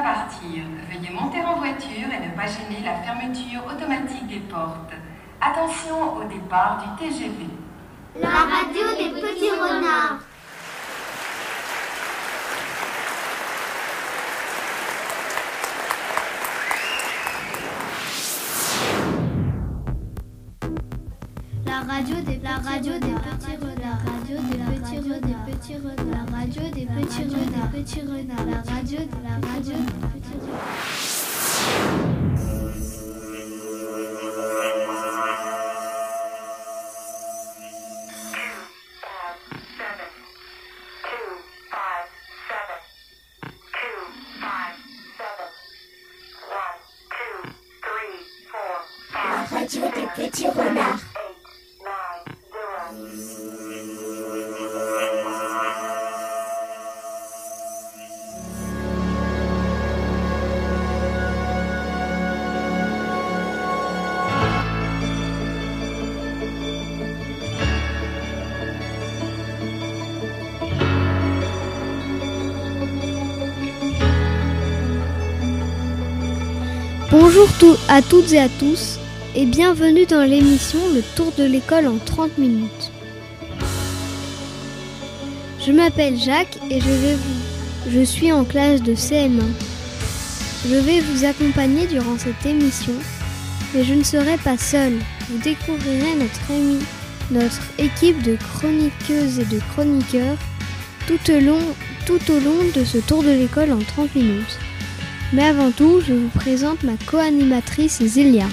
partir. Veuillez monter en voiture et ne pas gêner la fermeture automatique des portes. Attention au départ du TGV. La radio des petits renards. Bonjour à toutes et à tous et bienvenue dans l'émission Le Tour de l'école en 30 minutes. Je m'appelle Jacques et je, suis en classe de CM1. Je vais vous accompagner durant cette émission, mais je ne serai pas seule. Vous découvrirez notre, émi- notre équipe de chroniqueuses et de chroniqueurs tout au long de ce tour de l'école en 30 minutes. Mais avant tout, je vous présente ma co-animatrice Zélia.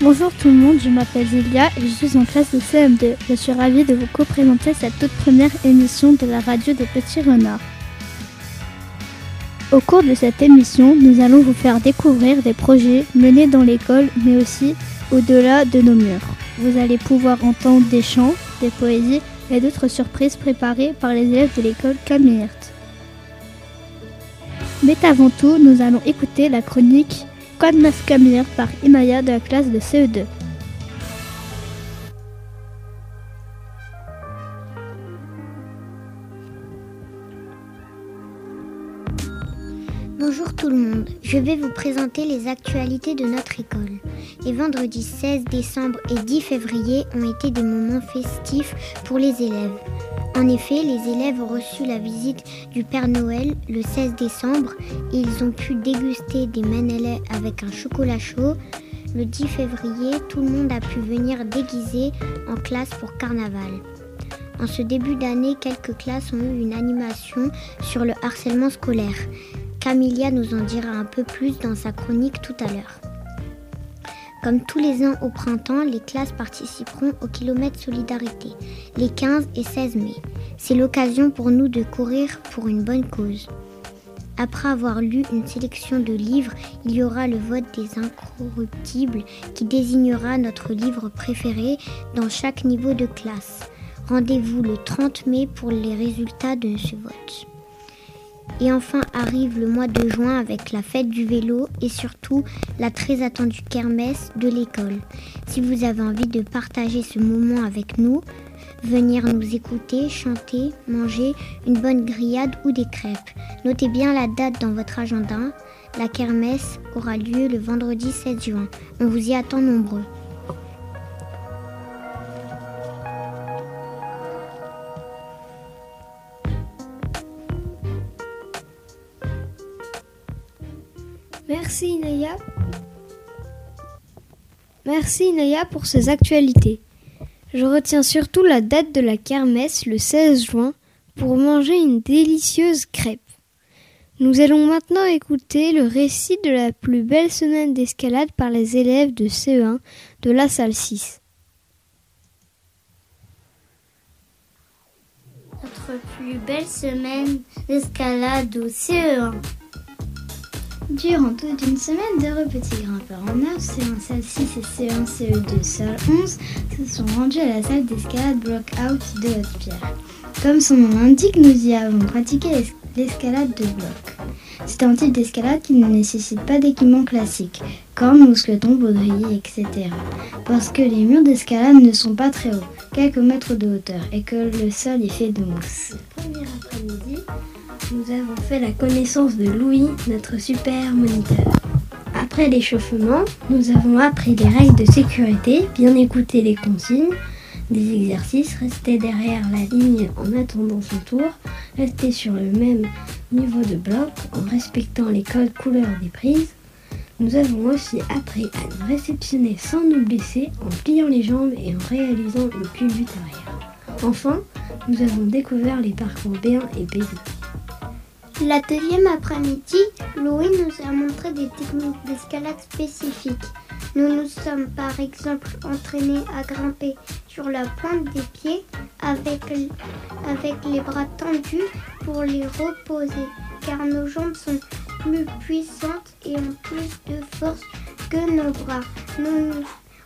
Bonjour tout le monde, je m'appelle Zélia et je suis en classe de CM2. Je suis ravie de vous co-présenter cette toute première émission de la radio des petits renards. Au cours de cette émission, nous allons vous faire découvrir des projets menés dans l'école mais aussi au-delà de nos murs. Vous allez pouvoir entendre des chants, des poésies et d'autres surprises préparées par les élèves de l'école Camille Mais avant tout, nous allons écouter la chronique Code Mascamir par Imaya de la classe de E CE2. Je vais vous présenter les actualités de notre école. Les vendredis 16 décembre et 10 février ont été des moments festifs pour les élèves. En effet, les élèves ont reçu la visite du Père Noël le 16 décembre et ils ont pu déguster des menelais avec un chocolat chaud. Le 10 février, tout le monde a pu venir déguisé en classe pour carnaval. En ce début d'année, quelques classes ont eu une animation sur le harcèlement scolaire. Camilia nous en dira un peu plus dans sa chronique tout à l'heure. Comme tous les ans au printemps, les classes participeront au kilomètre solidarité les 15 et 16 mai. C'est l'occasion pour nous de courir pour une bonne cause. Après avoir lu une sélection de livres, il y aura le vote des incorruptibles qui désignera notre livre préféré dans chaque niveau de classe. Rendez-vous le 30 mai pour les résultats de ce vote. Et enfin arrive le mois de juin avec la fête du vélo et surtout la très attendue kermesse de l'école. Si vous avez envie de partager ce moment avec nous, venir nous écouter, chanter, manger une bonne grillade ou des crêpes. Notez bien la date dans votre agenda. La kermesse aura lieu le vendredi 16 juin. On vous y attend nombreux. Merci Inaya. Pour ces actualités. Je retiens surtout la date de la kermesse le 16 juin pour manger une délicieuse crêpe. Nous allons maintenant écouter le récit de la plus belle semaine d'escalade par les élèves de CE1 de la salle 6. Notre plus belle semaine d'escalade au CE1. Durant toute une semaine, d'heureux petits grimpeurs en C1, salle 6 et C1, CE2, salle 11, se sont rendus à la salle d'escalade Block-Out de Haute-Pierre. Comme son nom l'indique, nous y avons pratiqué l'es- l'escalade de bloc. C'est un type d'escalade qui ne nécessite pas d'équipement classique, comme mousqueton, baudrier, etc. Parce que les murs d'escalade ne sont pas très hauts, quelques mètres de hauteur, et que le sol est fait de mousse. Le premier après-midi, nous avons fait la connaissance de Louis, notre super moniteur. Après l'échauffement, nous avons appris les règles de sécurité, bien écouter les consignes, des exercices, rester derrière la ligne en attendant son tour, rester sur le même niveau de bloc en respectant les codes couleurs des prises. Nous avons aussi appris à nous réceptionner sans nous blesser en pliant les jambes et en réalisant une culbute arrière. Enfin, nous avons découvert les parcours B1 et B2. La deuxième après-midi, Louis nous a montré des techniques d'escalade spécifiques. Nous nous sommes par exemple entraînés à grimper sur la pointe des pieds avec, les bras tendus pour les reposer, car nos jambes sont plus puissantes et ont plus de force que nos bras. Nous nous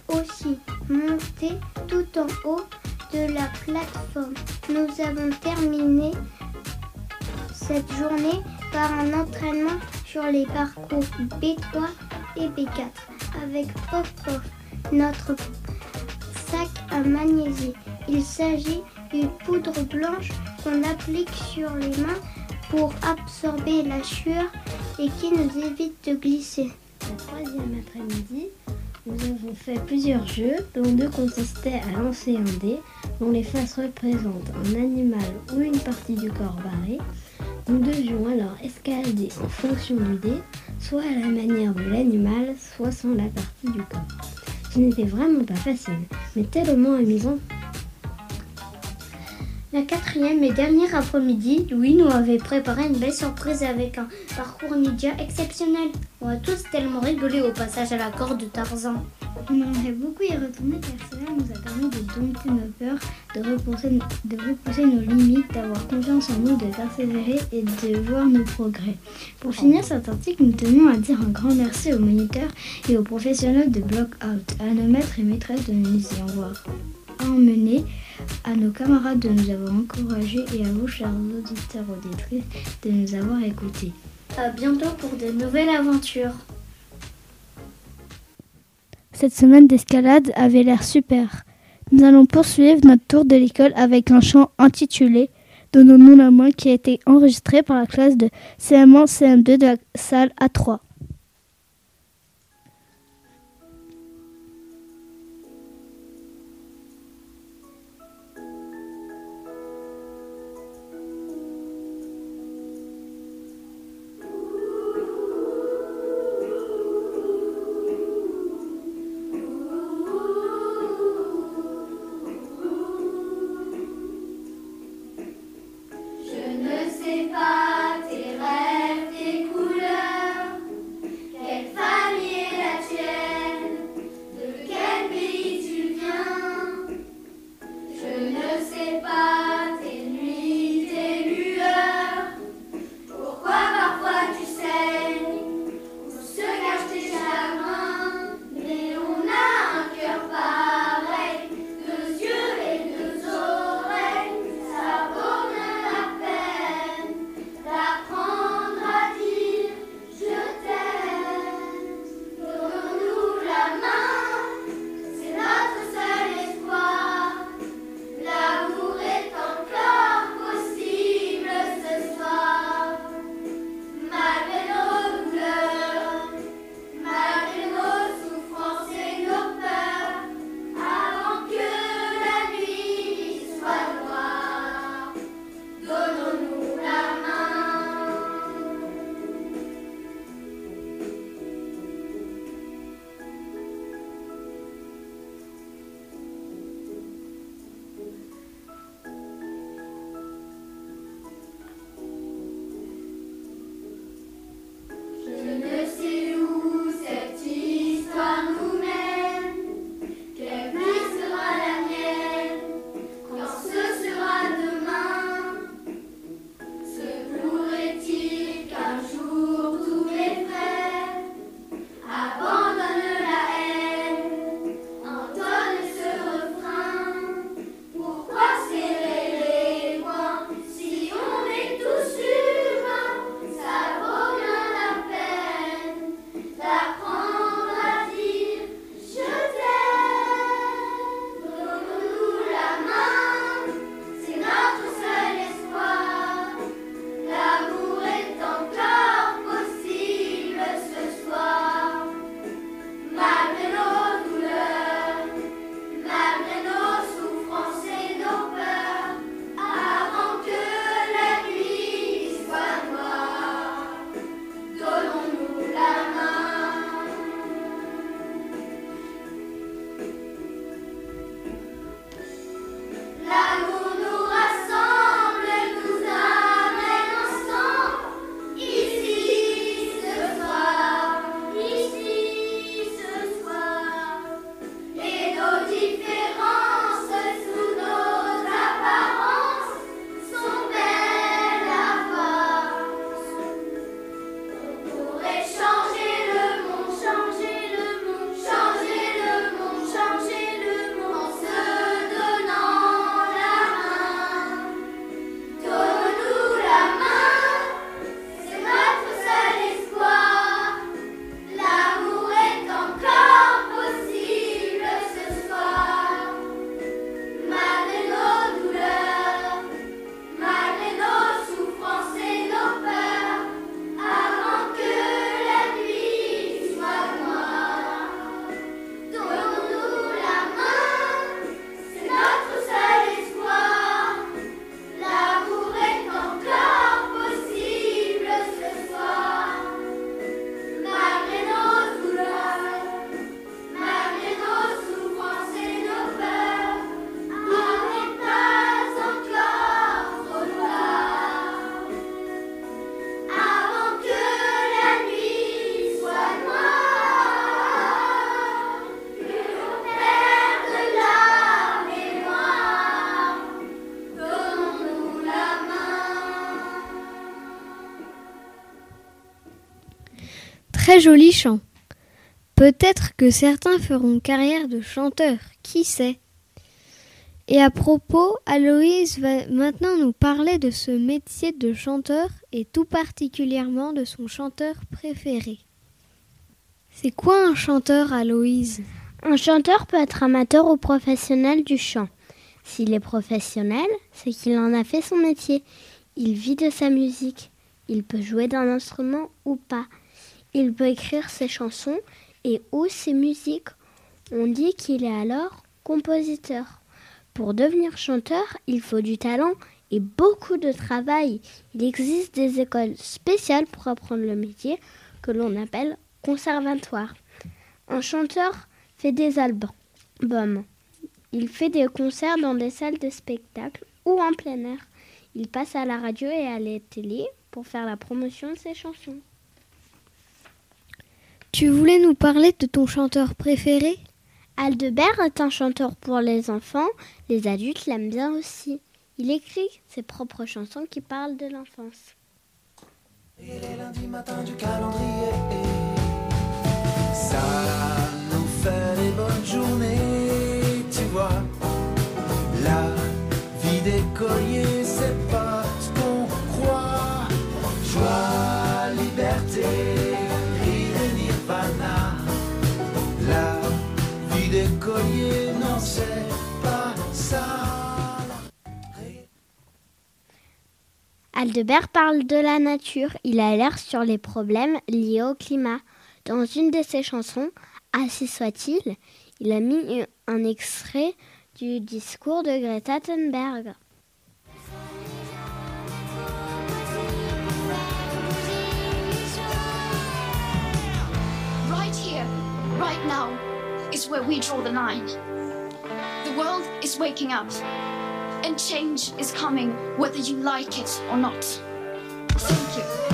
aussi monté tout en haut de la plateforme. Nous avons terminé cette journée par un entraînement sur les parcours B3 et B4 avec Pof Pof, notre sac à magnésie. Il s'agit d'une poudre blanche qu'on applique sur les mains pour absorber la sueur et qui nous évite de glisser. Le troisième après-midi, nous avons fait plusieurs jeux dont deux consistaient à lancer un dé dont les faces représentent un animal ou une partie du corps barré. Nous devions alors escalader en fonction du dé, soit à la manière de l'animal, soit sans la partie du corps. Ce n'était vraiment pas facile, mais tellement amusant. La quatrième et dernière après-midi, Louis nous avait préparé une belle surprise avec un parcours ninja exceptionnel. On a tous tellement rigolé au passage à la corde de Tarzan. On aimerait beaucoup y retourner car cela nous a permis de dompter nos peurs, de repousser, nos limites, d'avoir confiance en nous, de persévérer et de voir nos progrès. Pour finir cet article, nous tenons à dire un grand merci aux moniteurs et aux professionnels de Block Out, à nos maîtres et maîtresses de nous y avoir emmenés, à nos camarades de nous avoir encouragés et à vous, chers auditeurs auditrices, de nous avoir écoutés. À bientôt pour de nouvelles aventures. Cette semaine d'escalade avait l'air super. Nous allons poursuivre notre tour de l'école avec un chant intitulé Donnons-nous la main qui a été enregistré par la classe de CM1 CM2 de la salle A3. Très joli chant. Peut-être que certains feront carrière de chanteur, qui sait? Et à propos, Aloïse va maintenant nous parler de ce métier de chanteur et tout particulièrement de son chanteur préféré. C'est quoi un chanteur, Aloïse? Un chanteur peut être amateur ou professionnel du chant. S'il est professionnel, c'est qu'il en a fait son métier. Il vit de sa musique. Il peut jouer d'un instrument ou pas. Il peut écrire ses chansons et ou ses musiques. On dit qu'il est alors compositeur. Pour devenir chanteur, il faut du talent et beaucoup de travail. Il existe des écoles spéciales pour apprendre le métier que l'on appelle conservatoire. Un chanteur fait des albums. Il fait des concerts dans des salles de spectacle ou en plein air. Il passe à la radio et à la télé pour faire la promotion de ses chansons. Tu voulais nous parler de ton chanteur préféré? Aldebert est un chanteur pour les enfants, les adultes l'aiment bien aussi. Il écrit ses propres chansons qui parlent de l'enfance. Il est lundi matin du calendrier. Ça nous fait des bonnes journées, tu vois. La vie Aldebert parle de la nature. Il alerte sur les problèmes liés au climat. Dans une de ses chansons, Ainsi soit-il, il a mis un extrait du discours de Greta Thunberg. Right here, right now, is where we draw the line. The world is waking up, and change is coming whether you like it or not. Thank you.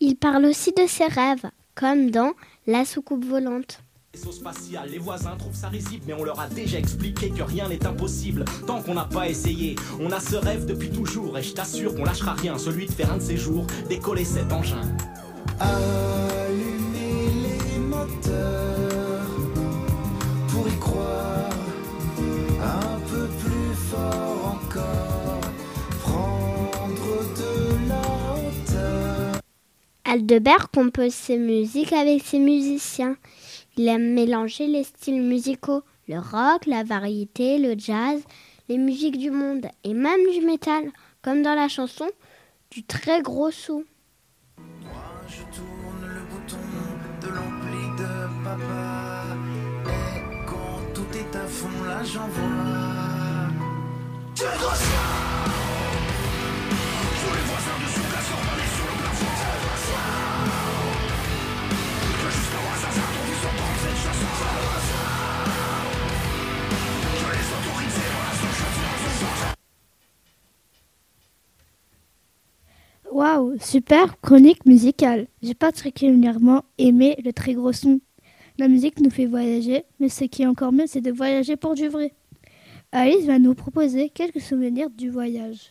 Il parle aussi de ses rêves, comme dans La soucoupe volante. Vaisseau spatial, les voisins trouvent ça risible, mais on leur a déjà expliqué que rien n'est impossible tant qu'on n'a pas essayé. On a ce rêve depuis toujours et je t'assure qu'on lâchera rien, celui de faire un de ces jours décoller cet engin. Aldebert compose ses musiques avec ses musiciens. Il aime mélanger les styles musicaux, le rock, la variété, le jazz, les musiques du monde et même du métal, comme dans la chanson du très gros sou. Papa. Et quand tout est à fond, là j'envoie. Tu es gros Tous les voisins de son classe normalisent sur le plafond. Tu es chien Que moi ça s'attend, ils sont dans cette chanson. Je les autorise, voilà que fais dans ce sens. Waouh, super chronique musicale. J'ai particulièrement aimé le très gros son. La musique nous fait voyager, mais ce qui est encore mieux, c'est de voyager pour du vrai. Alice va nous proposer quelques souvenirs du voyage.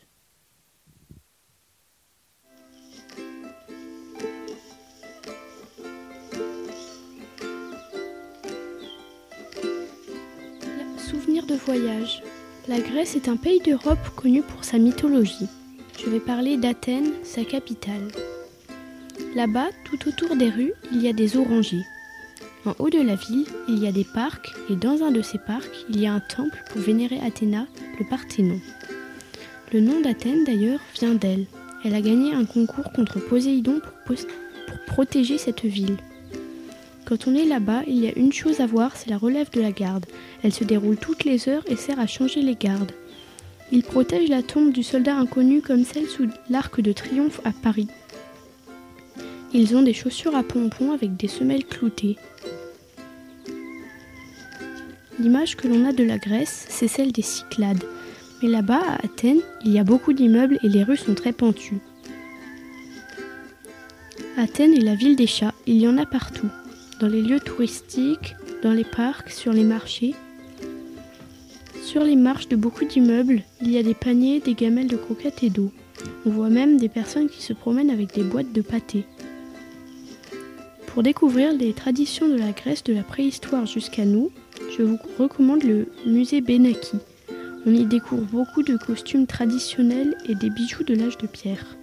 Souvenir de voyage. La Grèce est un pays d'Europe connu pour sa mythologie. Je vais parler d'Athènes, sa capitale. Là-bas, tout autour des rues, il y a des orangers. En haut de la ville, il y a des parcs et dans un de ces parcs, il y a un temple pour vénérer Athéna, le Parthénon. Le nom d'Athènes d'ailleurs vient d'elle. Elle a gagné un concours contre Poséidon pour, protéger cette ville. Quand on est là-bas, il y a une chose à voir, c'est la relève de la garde. Elle se déroule toutes les heures et sert à changer les gardes. Il protège la tombe du soldat inconnu comme celle sous l'arc de triomphe à Paris. Ils ont des chaussures à pompons avec des semelles cloutées. L'image que l'on a de la Grèce, c'est celle des Cyclades. Mais là-bas, à Athènes, il y a beaucoup d'immeubles et les rues sont très pentues. Athènes est la ville des chats, il y en a partout. Dans les lieux touristiques, dans les parcs, sur les marchés. Sur les marches de beaucoup d'immeubles, il y a des paniers, des gamelles de croquettes et d'eau. On voit même des personnes qui se promènent avec des boîtes de pâté. Pour découvrir les traditions de la Grèce de la préhistoire jusqu'à nous, je vous recommande le musée Benaki. On y découvre beaucoup de costumes traditionnels et des bijoux de l'âge de pierre.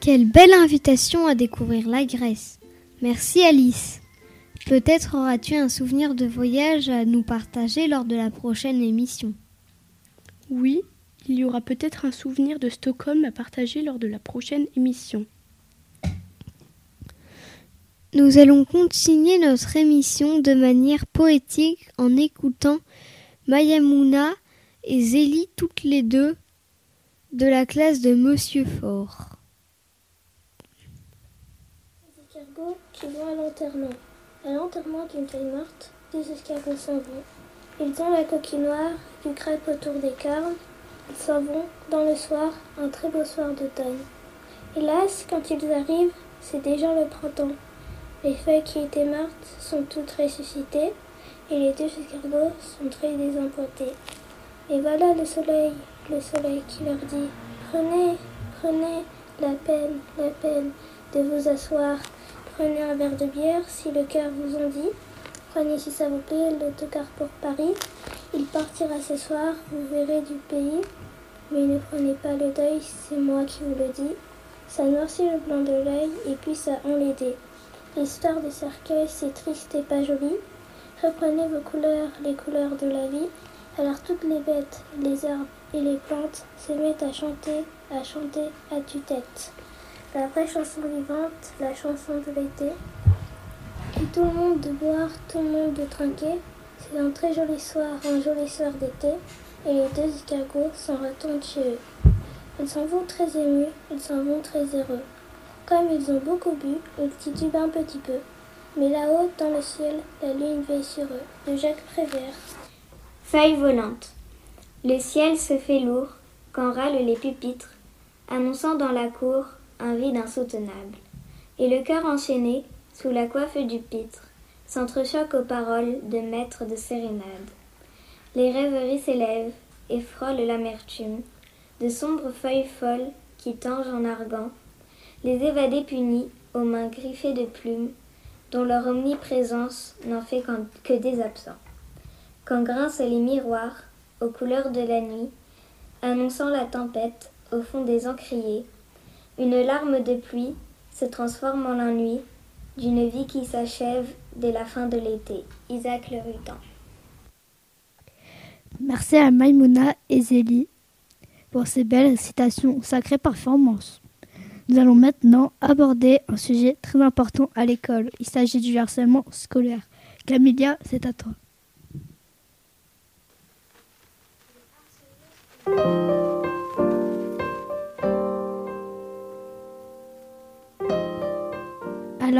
Quelle belle invitation à découvrir la Grèce. Merci Alice. Peut-être auras-tu un souvenir de voyage à nous partager lors de la prochaine émission. Oui, il y aura peut-être un souvenir de Stockholm à partager lors de la prochaine émission. Nous allons continuer notre émission de manière poétique en écoutant Mayamouna et Zélie toutes les deux de la classe de Monsieur Fort. qui vont à l'enterrement. À l'enterrement d'une feuille morte, des escargots s'en vont. Ils ont la coquille noire, du crêpe autour des cornes. Ils s'en vont dans le soir, un très beau soir d'automne. Hélas, quand ils arrivent, c'est déjà le printemps. Les feuilles qui étaient mortes sont toutes ressuscitées et les deux escargots sont très désempointés. Et voilà le soleil, le soleil qui leur dit Prenez, prenez la peine, la peine de vous asseoir Prenez un verre de bière si le cœur vous en dit. Prenez si ça vous plaît l'autocar pour Paris. Il partira ce soir, vous verrez du pays. Mais ne prenez pas le deuil, c'est moi qui vous le dis. Ça noircit le blanc de l'œil et puis ça enlaidit. L'histoire des cercueils, c'est triste et pas joli. Reprenez vos couleurs, les couleurs de la vie. Alors toutes les bêtes, les arbres et les plantes se mettent à chanter, à chanter à tue-tête la vraie chanson vivante, la chanson de l'été. Tout le monde de boire, tout le monde de trinquer? C'est un très joli soir, un joli soir d'été, et les deux escargots s'en retournent chez eux. Ils s'en vont très émus, ils s'en vont très heureux. Comme ils ont beaucoup bu, ils titubent un petit peu. Mais là-haut, dans le ciel, la lune veille sur eux. De Jacques Prévert. Feuille volante. Le ciel se fait lourd quand râlent les pupitres, annonçant dans la cour un vide insoutenable. Et le cœur enchaîné, sous la coiffe du pitre, s'entrechoque aux paroles de maître de sérénade. Les rêveries s'élèvent et frôlent l'amertume, de sombres feuilles folles qui tangent en argant, les évadés punis aux mains griffées de plumes, dont leur omniprésence n'en fait que des absents. Quand grincent les miroirs aux couleurs de la nuit, annonçant la tempête au fond des encriers, une larme de pluie se transforme en ennui d'une vie qui s'achève dès la fin de l'été. Isaac Le Rutan. Merci à Maimouna et Zélie pour ces belles citations, sacrées performances. Nous allons maintenant aborder un sujet très important à l'école. Il s'agit du harcèlement scolaire. Camilia, c'est à toi.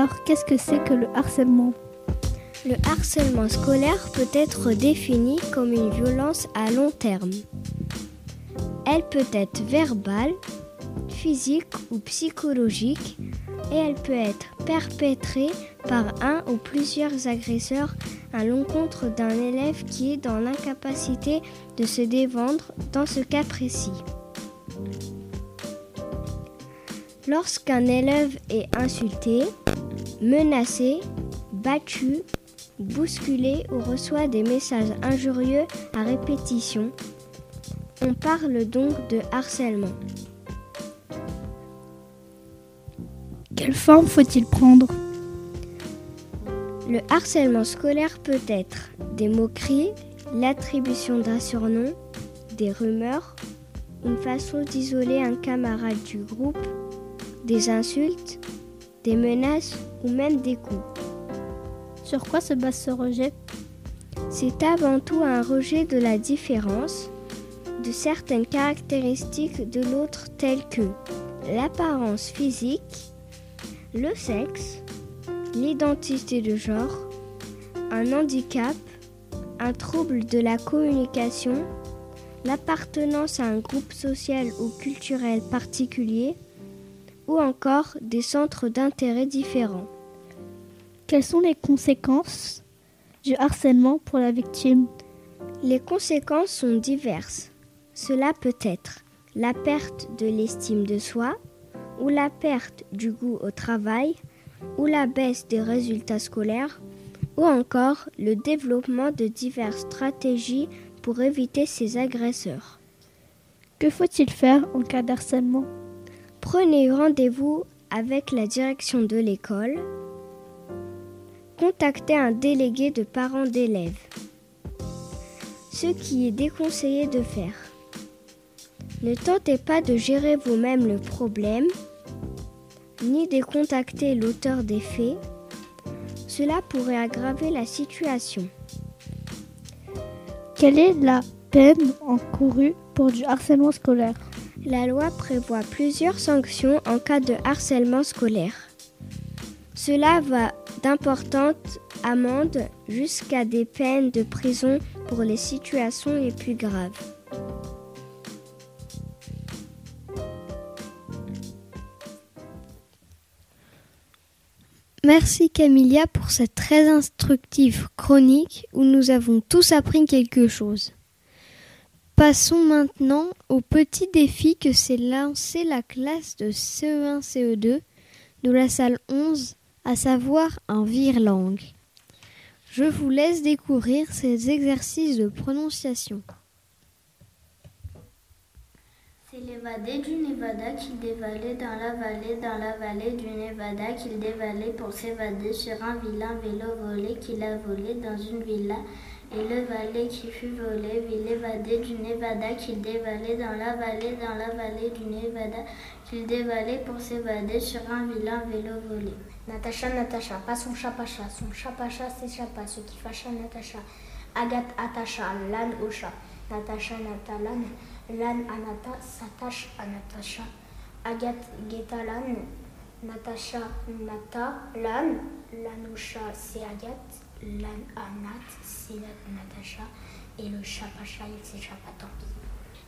Alors, qu'est-ce que c'est que le harcèlement? Le harcèlement scolaire peut être défini comme une violence à long terme. Elle peut être verbale, physique ou psychologique et elle peut être perpétrée par un ou plusieurs agresseurs à l'encontre d'un élève qui est dans l'incapacité de se défendre dans ce cas précis. Lorsqu'un élève est insulté, menacé, battu, bousculé ou reçoit des messages injurieux à répétition, on parle donc de harcèlement. Quelle forme faut-il prendre? Le harcèlement scolaire peut être des moqueries, l'attribution d'un surnom, des rumeurs, une façon d'isoler un camarade du groupe, des insultes, des menaces ou même des coups. Sur quoi se base ce rejet? C'est avant tout un rejet de la différence, de certaines caractéristiques de l'autre telles que l'apparence physique, le sexe, l'identité de genre, un handicap, un trouble de la communication, l'appartenance à un groupe social ou culturel particulier, ou encore des centres d'intérêt différents. Quelles sont les conséquences du harcèlement pour la victime? Les conséquences sont diverses. Cela peut être la perte de l'estime de soi, ou la perte du goût au travail, ou la baisse des résultats scolaires, ou encore le développement de diverses stratégies pour éviter ces agresseurs. Que faut-il faire en cas d'harcèlement? Prenez rendez-vous avec la direction de l'école. Contactez un délégué de parents d'élèves. Ce qui est déconseillé de faire. Ne tentez pas de gérer vous-même le problème, ni de contacter l'auteur des faits. Cela pourrait aggraver la situation. Quelle est la peine encourue pour du harcèlement scolaire? La loi prévoit plusieurs sanctions en cas de harcèlement scolaire. Cela va d'importantes amendes jusqu'à des peines de prison pour les situations les plus graves. Merci Camilia pour cette très instructive chronique où nous avons tous appris quelque chose. Passons maintenant au petit défi que s'est lancé la classe de CE1-CE2 de la salle 11, à savoir un vire-langue. Je vous laisse découvrir ces exercices de prononciation. C'est l'évadé du Nevada qu'il dévalait dans la vallée, dans la vallée du Nevada qu'il dévalait pour s'évader sur un vilain vélo volé qu'il a volé dans une villa. Et le valet qui fut volé vit l'évadé du Nevada qu'il dévalait dans la vallée, dans la vallée du Nevada qu'il dévalait pour s'évader sur un vilain vélo volé. Natacha, Natacha, pas son chapacha, son chapacha s'échappa, ce qui fâcha Natacha. Agathe attacha l'âne au chat. Natacha, Nata, l'âne. L'âne Anata s'attache à Natacha. Agathe guetta l'âne. Natacha Nata l'âne. L'âne au chat c'est Agathe. L'âne Anat c'est Natacha. Et le chapacha il s'échappa tant pis.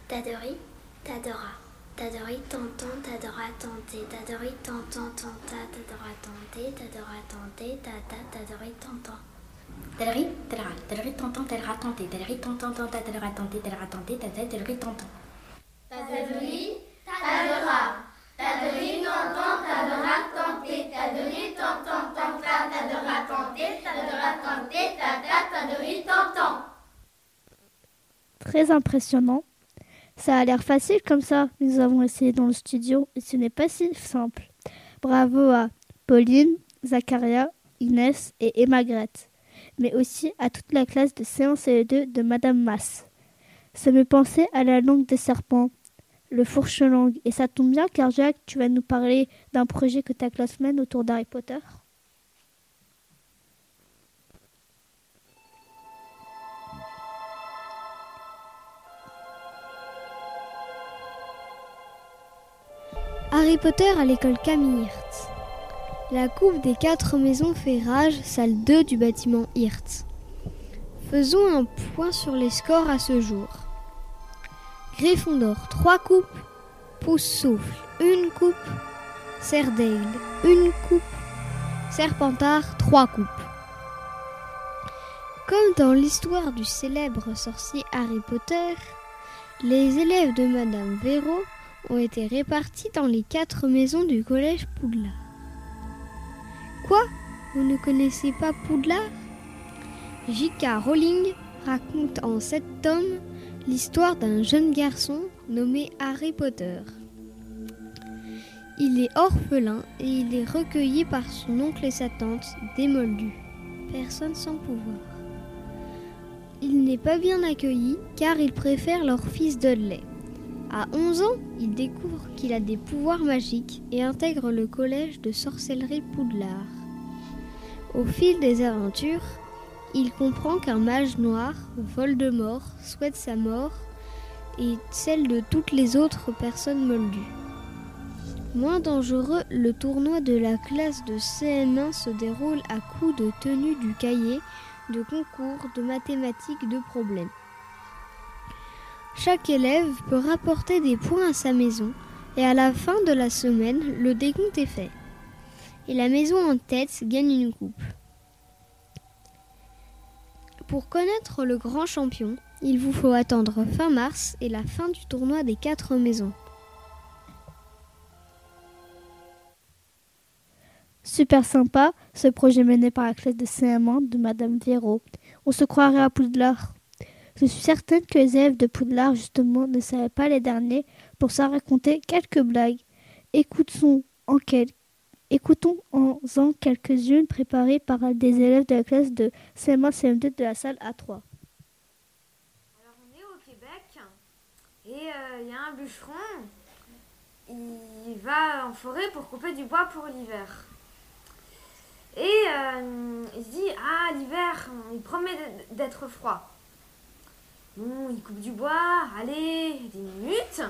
Tadori, Tadora. Tadori, tonton, Tadora, tenter. Tadori, tonton, tonta, Tadora, tenter. Tadora, tenter, tata, Tadori, tonton. Tadori, tadara, tadori, tonton, tadara, tenter. Tadori, tonton, tonta, Tadora, tenter, tadara, tenter, tata, Tadori, tonton. Tadori, Tadora. Tadori, tonton, Tadora, tenter. Tadori, tonton, tonta, Tadora, tenter. Tadora, tenter, tata, Tadori, tonton. Très impressionnant. Ça a l'air facile comme ça. Nous avons essayé dans le studio et ce n'est pas si simple. Bravo à Pauline, Zacharia, Inès et Emma Grette, mais aussi à toute la classe de séance CE2 de Madame Masse. Ça me pensait à la langue des serpents, le fourche-langue, et ça tombe bien car Jacques, tu vas nous parler d'un projet que ta classe mène autour d'Harry Potter. Harry Potter à l'école Camille Hirtz. La coupe des quatre maisons fait rage, salle 2 du bâtiment Hirtz. Faisons un point sur les scores à ce jour. Gryffondor 3 coupes, Pouce Souffle 1 coupe, Cerdale 1 coupe, Serpentard 3 coupes. Comme dans l'histoire du célèbre sorcier Harry Potter, les élèves de Madame Véro ont été répartis dans les quatre maisons du collège Poudlard. Quoi? Vous ne connaissez pas Poudlard? J.K. Rowling raconte en sept tomes l'histoire d'un jeune garçon nommé Harry Potter. Il est orphelin et il est recueilli par son oncle et sa tante, des Moldus, personne sans pouvoir. Il n'est pas bien accueilli car il préfère leur fils Dudley. À 11 ans, il découvre qu'il a des pouvoirs magiques et intègre le collège de sorcellerie Poudlard. Au fil des aventures, il comprend qu'un mage noir, Voldemort, souhaite sa mort et celle de toutes les autres personnes moldues. Moins dangereux, le tournoi de la classe de CM1 se déroule à coups de tenue du cahier, de concours, de mathématiques, de problèmes. Chaque élève peut rapporter des points à sa maison Et à la fin de la semaine, le décompte est fait. Et la maison en tête gagne une coupe. Pour connaître le grand champion, il vous faut attendre fin mars et la fin du tournoi des quatre maisons. Super sympa, ce projet mené par la classe de CM1 de Madame Véro. On se croirait à Poudlard. Je suis certaine que les élèves de Poudlard, justement, ne savaient pas les derniers pour s'en raconter quelques blagues. Écoutons en. Écoutons en quelques-unes préparées par des élèves de la classe de CM1 CM2 de la salle A3. Alors on est au Québec et il euh, y a un bûcheron. Il va en forêt pour couper du bois pour l'hiver. Et euh, il se dit, ah, l'hiver, il promet d'être froid. Bon, il coupe du bois, allez, 10 minutes.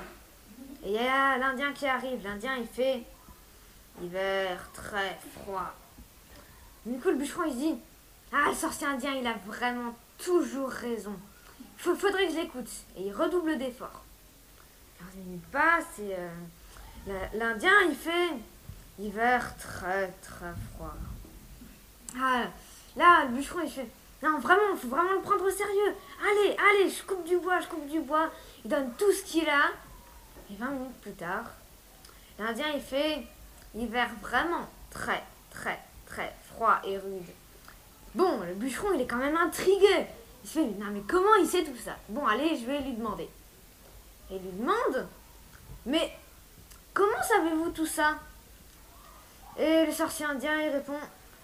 Et il y a l'Indien qui arrive. L'Indien, il fait hiver très froid. Du coup, le bûcheron, il dit, ah, le sorcier indien, il a vraiment toujours raison. Il faudrait que je l'écoute. Et il redouble d'efforts. Alors, il passe et euh, l'Indien, il fait hiver très très froid. Ah, là, le bûcheron, il fait Non, vraiment, il faut vraiment le prendre au sérieux. Allez, allez, je coupe du bois, je coupe du bois. Il donne tout ce qu'il a. Et 20 minutes plus tard, l'Indien, il fait Hiver vraiment très, très, très froid et rude. Bon, le bûcheron, il est quand même intrigué. Il fait Non, mais comment il sait tout ça? Bon, allez, je vais lui demander. Et il lui demande Mais comment savez-vous tout ça? Et le sorcier indien, il répond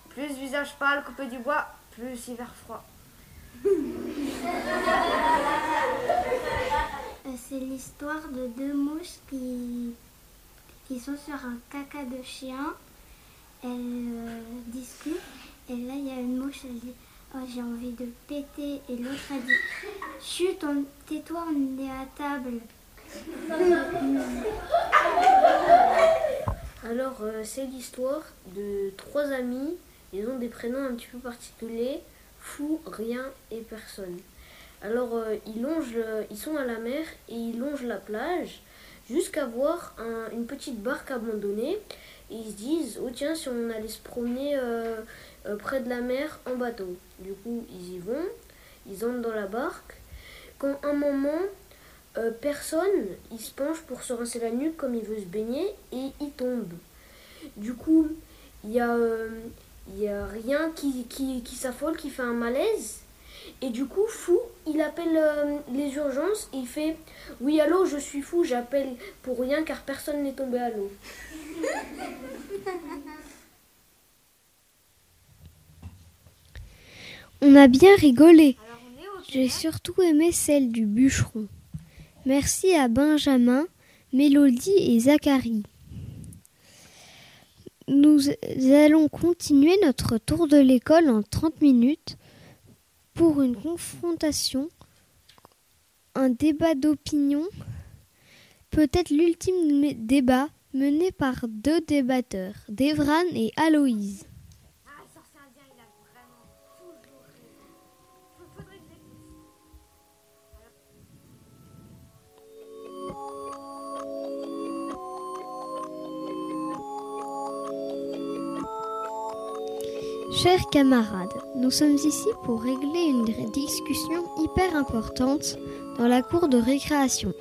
plus visage pâle, coupé du bois, plus hiver froid. Euh, c'est l'histoire de deux mouches qui, qui sont sur un caca de chien. Elles euh, discutent. Et là, il y a une mouche, elle dit Oh, j'ai envie de péter. Et l'autre, elle dit Chut, tais-toi, on est à table. Alors, euh, c'est l'histoire de trois amis ils ont des prénoms un petit peu particuliers, fou, rien et personne. Alors euh, ils longent, ils sont à la mer et ils longent la plage jusqu'à voir une petite barque abandonnée et ils se disent oh tiens si on allait se promener euh, euh, près de la mer en bateau. Du coup ils y vont, ils entrent dans la barque. Quand un moment personne, il se penche pour se rincer la nuque comme il veut se baigner et il tombe. Du coup il y a il n'y a rien qui, qui, qui s'affole, qui fait un malaise. Et du coup, fou, il appelle euh, les urgences et il fait Oui, allô, je suis fou, j'appelle pour rien car personne n'est tombé à l'eau. On a bien rigolé. J'ai surtout aimé celle du bûcheron. Merci à Benjamin, Mélodie et Zacharie. Nous allons continuer notre tour de l'école en 30 minutes pour une confrontation, un débat d'opinion, peut-être l'ultime débat mené par deux débatteurs, Devran et Aloïse. Chers camarades, nous sommes ici pour régler une discussion hyper importante dans la cour de récréation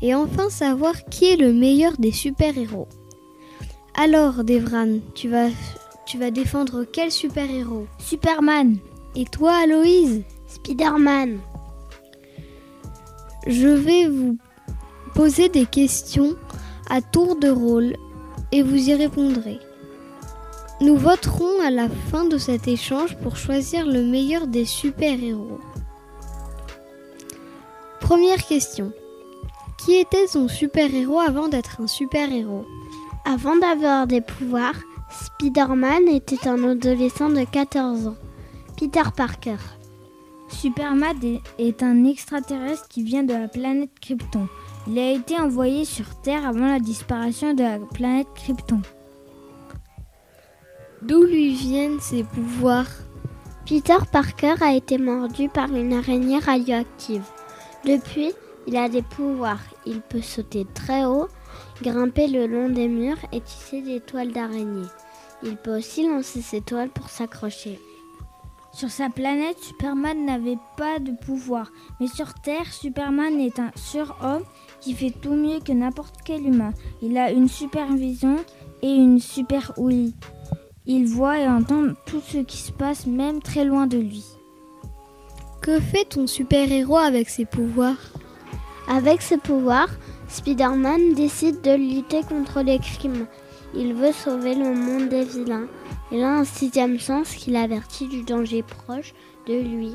et enfin savoir qui est le meilleur des super-héros. Alors, Devran, tu vas, tu vas défendre quel super-héros? Superman. Et toi, Aloïse? Spider-Man. Je vais vous poser des questions à tour de rôle et vous y répondrez. Nous voterons à la fin de cet échange pour choisir le meilleur des super-héros. Première question. Qui était son super-héros avant d'être un super-héros? Avant d'avoir des pouvoirs, Spider-Man était un adolescent de 14 ans. Peter Parker. Superman est un extraterrestre qui vient de la planète Krypton. Il a été envoyé sur Terre avant la disparition de la planète Krypton. D'où lui viennent ses pouvoirs? Peter Parker a été mordu par une araignée radioactive. Depuis, il a des pouvoirs. Il peut sauter très haut, grimper le long des murs et tisser des toiles d'araignée. Il peut aussi lancer ses toiles pour s'accrocher. Sur sa planète, Superman n'avait pas de pouvoir, mais sur Terre, Superman est un surhomme qui fait tout mieux que n'importe quel humain. Il a une supervision et une super ouïe. Il voit et entend tout ce qui se passe, même très loin de lui. Que fait ton super-héros avec ses pouvoirs? Avec ses pouvoirs, Spider-Man décide de lutter contre les crimes. Il veut sauver le monde des vilains. Il a un sixième sens qui l'avertit du danger proche de lui.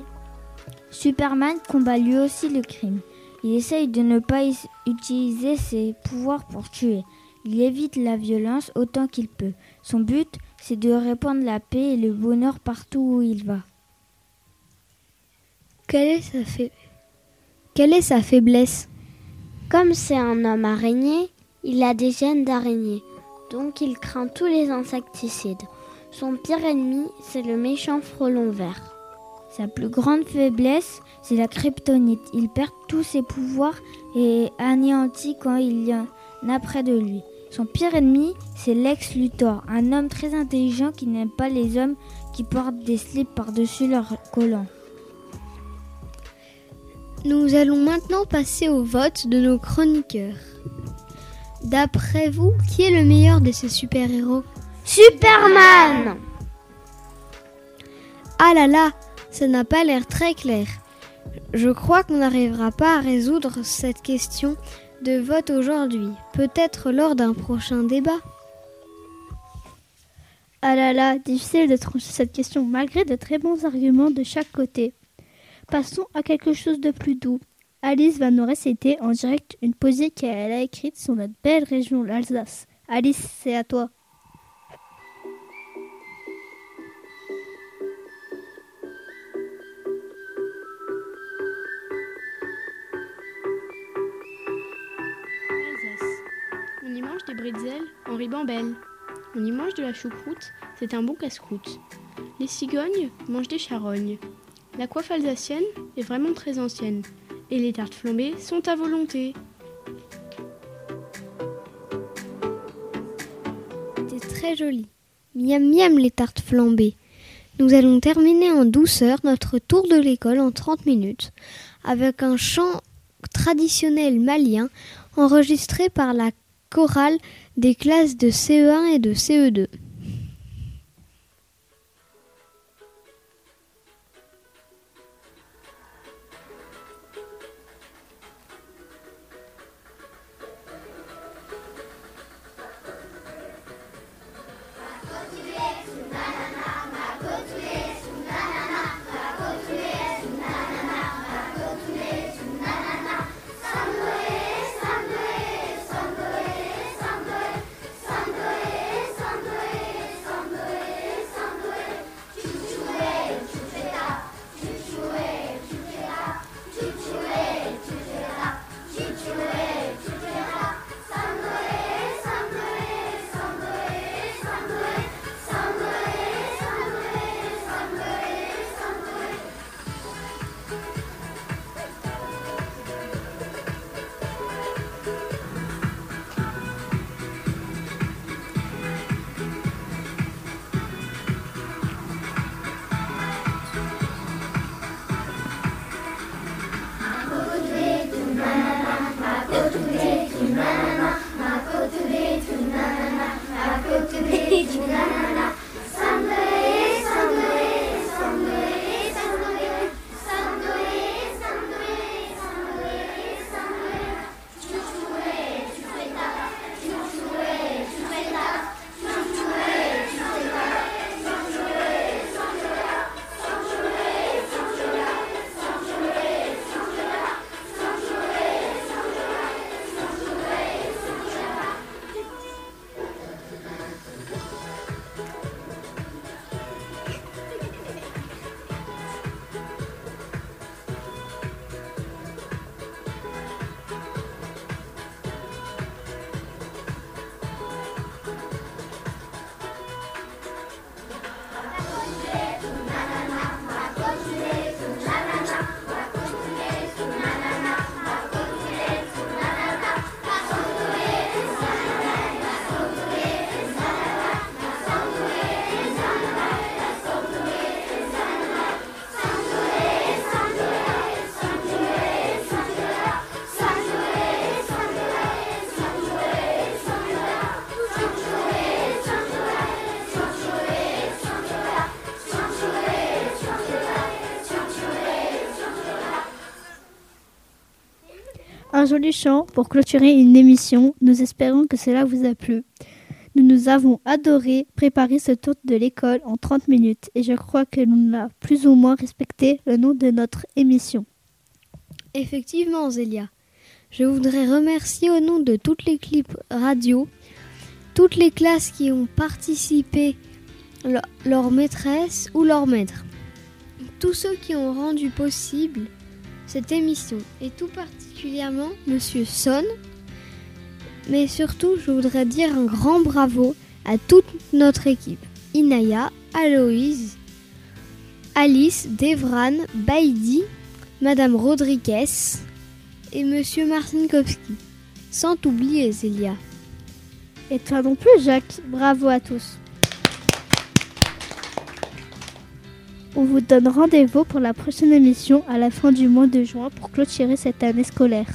Superman combat lui aussi le crime. Il essaye de ne pas utiliser ses pouvoirs pour tuer. Il évite la violence autant qu'il peut. Son but, c'est de répandre la paix et le bonheur partout où il va. Quelle est sa, Quelle est sa faiblesse? Comme c'est un homme araignée, il a des gènes d'araignée, donc il craint tous les insecticides. Son pire ennemi, c'est le méchant frelon vert. Sa plus grande faiblesse, c'est la kryptonite. Il perd tous ses pouvoirs et est anéanti quand il y en a près de lui. Son pire ennemi, c'est Lex Luthor, un homme très intelligent qui n'aime pas les hommes qui portent des slips par-dessus leurs collants. Nous allons maintenant passer au vote de nos chroniqueurs. D'après vous, qui est le meilleur de ces super-héros? Superman Ah là là, ça n'a pas l'air très clair. Je crois qu'on n'arrivera pas à résoudre cette question de vote aujourd'hui, peut-être lors d'un prochain débat. Ah là là, difficile de trancher cette question malgré de très bons arguments de chaque côté. Passons à quelque chose de plus doux. Alice va nous réciter en direct une poésie qu'elle a écrite sur notre belle région, l'Alsace. Alice, c'est à toi. En ribambelle. On y mange de la choucroute, c'est un bon casse-croûte. Les cigognes mangent des charognes. La coiffe alsacienne est vraiment très ancienne. Et les tartes flambées sont à volonté. C'est très joli. Miam miam les tartes flambées. Nous allons terminer en douceur notre tour de l'école en 30 minutes avec un chant traditionnel malien enregistré par la chorale des classes de CE1 et de CE2. Un joli chant pour clôturer une émission. Nous espérons que cela vous a plu. Nous nous avons adoré préparer ce tour de l'école en 30 minutes et je crois que l'on a plus ou moins respecté le nom de notre émission. Effectivement, Zélia. Je voudrais remercier au nom de toute l'équipe radio, toutes les classes qui ont participé, leur maîtresse ou leur maître, tous ceux qui ont rendu possible cette émission et tout particulièrement Monsieur Son. Mais surtout, je voudrais dire un grand bravo à toute notre équipe. Inaya, Aloïse, Alice, Devran, Baidi, Madame Rodriguez et Monsieur Marcinkowski. Sans oublier Zélia. Et toi non plus, Jacques. Bravo à tous. On vous donne rendez-vous pour la prochaine émission à la fin du mois de juin pour clôturer cette année scolaire.